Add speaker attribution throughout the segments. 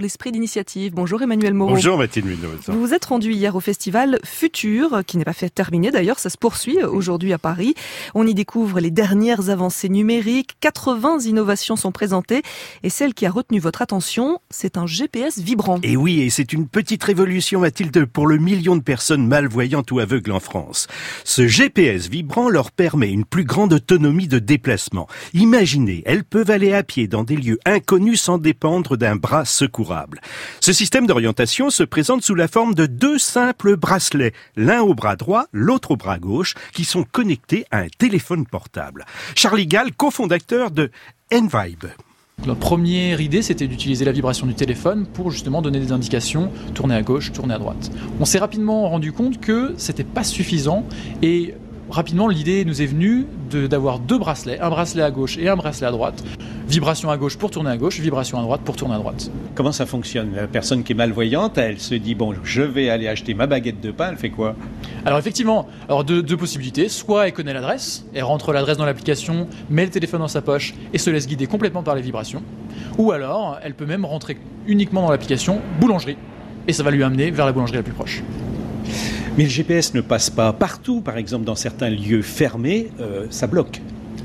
Speaker 1: L'esprit d'initiative. Bonjour Emmanuel Moreau.
Speaker 2: Bonjour Mathilde Munoz.
Speaker 1: Vous vous êtes rendu hier au festival Futur, qui n'est pas fait terminer d'ailleurs, ça se poursuit aujourd'hui à Paris. On y découvre les dernières avancées numériques, 80 innovations sont présentées et celle qui a retenu votre attention, c'est un GPS vibrant.
Speaker 2: Et oui, et c'est une petite révolution Mathilde pour le million de personnes malvoyantes ou aveugles en France. Ce GPS vibrant leur permet une plus grande autonomie de déplacement. Imaginez, elles peuvent aller à pied dans des lieux inconnus sans dépendre d'un bras secours. Ce système d'orientation se présente sous la forme de deux simples bracelets, l'un au bras droit, l'autre au bras gauche, qui sont connectés à un téléphone portable. Charlie Gall, cofondateur de Envibe.
Speaker 3: La première idée, c'était d'utiliser la vibration du téléphone pour justement donner des indications, tourner à gauche, tourner à droite. On s'est rapidement rendu compte que c'était pas suffisant et rapidement l'idée nous est venue d'avoir deux bracelets, un bracelet à gauche et un bracelet à droite. Vibration à gauche pour tourner à gauche, vibration à droite pour tourner à droite.
Speaker 4: Comment ça fonctionne? La personne qui est malvoyante, elle se dit bon, je vais aller acheter ma baguette de pain, elle fait quoi?
Speaker 3: Alors effectivement, alors deux, deux possibilités. Soit elle connaît l'adresse, elle rentre l'adresse dans l'application, met le téléphone dans sa poche et se laisse guider complètement par les vibrations. Ou alors, elle peut même rentrer uniquement dans l'application boulangerie et ça va lui amener vers la boulangerie la plus proche.
Speaker 4: Mais le GPS ne passe pas partout, par exemple dans certains lieux fermés, euh, ça bloque.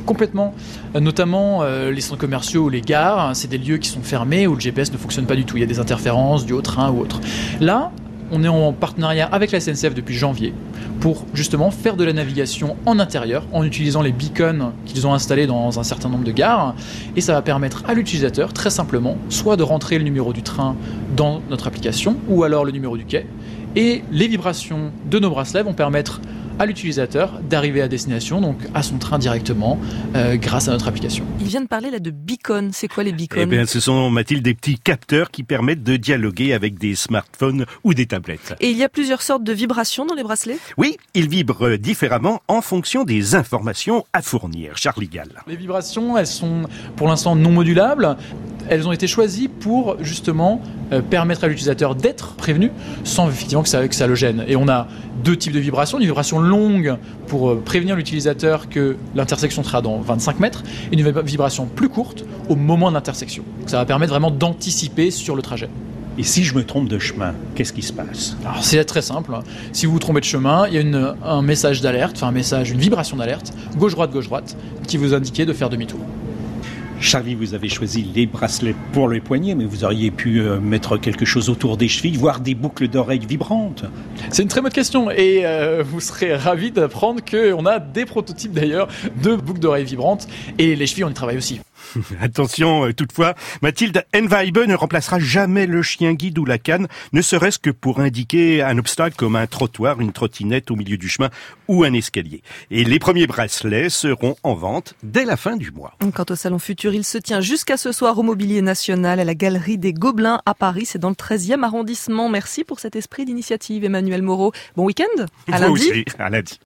Speaker 3: Complètement, euh, notamment euh, les centres commerciaux ou les gares, hein, c'est des lieux qui sont fermés où le GPS ne fonctionne pas du tout, il y a des interférences du haut train ou autre. Là, on est en partenariat avec la SNCF depuis janvier pour justement faire de la navigation en intérieur en utilisant les beacons qu'ils ont installés dans un certain nombre de gares et ça va permettre à l'utilisateur très simplement soit de rentrer le numéro du train dans notre application ou alors le numéro du quai et les vibrations de nos bracelets vont permettre à l'utilisateur d'arriver à destination, donc à son train directement, euh, grâce à notre application.
Speaker 1: Il vient de parler là de beacons. C'est quoi les beacons?
Speaker 2: Eh bien, ce sont, Mathilde, des petits capteurs qui permettent de dialoguer avec des smartphones ou des tablettes.
Speaker 1: Et il y a plusieurs sortes de vibrations dans les bracelets?
Speaker 2: Oui, ils vibrent différemment en fonction des informations à fournir. Charlie Gall.
Speaker 3: Les vibrations, elles sont pour l'instant non modulables. Elles ont été choisies pour justement euh, permettre à l'utilisateur d'être prévenu sans effectivement que ça, que ça le gêne. Et on a deux types de vibrations. Une vibration longue pour euh, prévenir l'utilisateur que l'intersection sera dans 25 mètres et une vibration plus courte au moment de l'intersection. Ça va permettre vraiment d'anticiper sur le trajet.
Speaker 4: Et si je me trompe de chemin, qu'est-ce qui se passe?
Speaker 3: Alors c'est très simple. Si vous vous trompez de chemin, il y a une, un message d'alerte, enfin un message, une vibration d'alerte, gauche-droite, gauche-droite, qui vous indique de faire demi-tour.
Speaker 4: Charlie, vous avez choisi les bracelets pour les poignets, mais vous auriez pu euh, mettre quelque chose autour des chevilles, voire des boucles d'oreilles vibrantes.
Speaker 3: C'est une très bonne question et euh, vous serez ravi d'apprendre qu'on a des prototypes d'ailleurs de boucles d'oreilles vibrantes et les chevilles on y travaille aussi.
Speaker 2: Attention, euh, toutefois, Mathilde Enveibe ne remplacera jamais le chien guide ou la canne, ne serait-ce que pour indiquer un obstacle comme un trottoir, une trottinette au milieu du chemin ou un escalier. Et les premiers bracelets seront en vente dès la fin du mois.
Speaker 1: Quant au Salon Futur, il se tient jusqu'à ce soir au Mobilier National à la Galerie des Gobelins à Paris. C'est dans le 13e arrondissement. Merci pour cet esprit d'initiative, Emmanuel Moreau. Bon week-end
Speaker 2: À lundi. à lundi.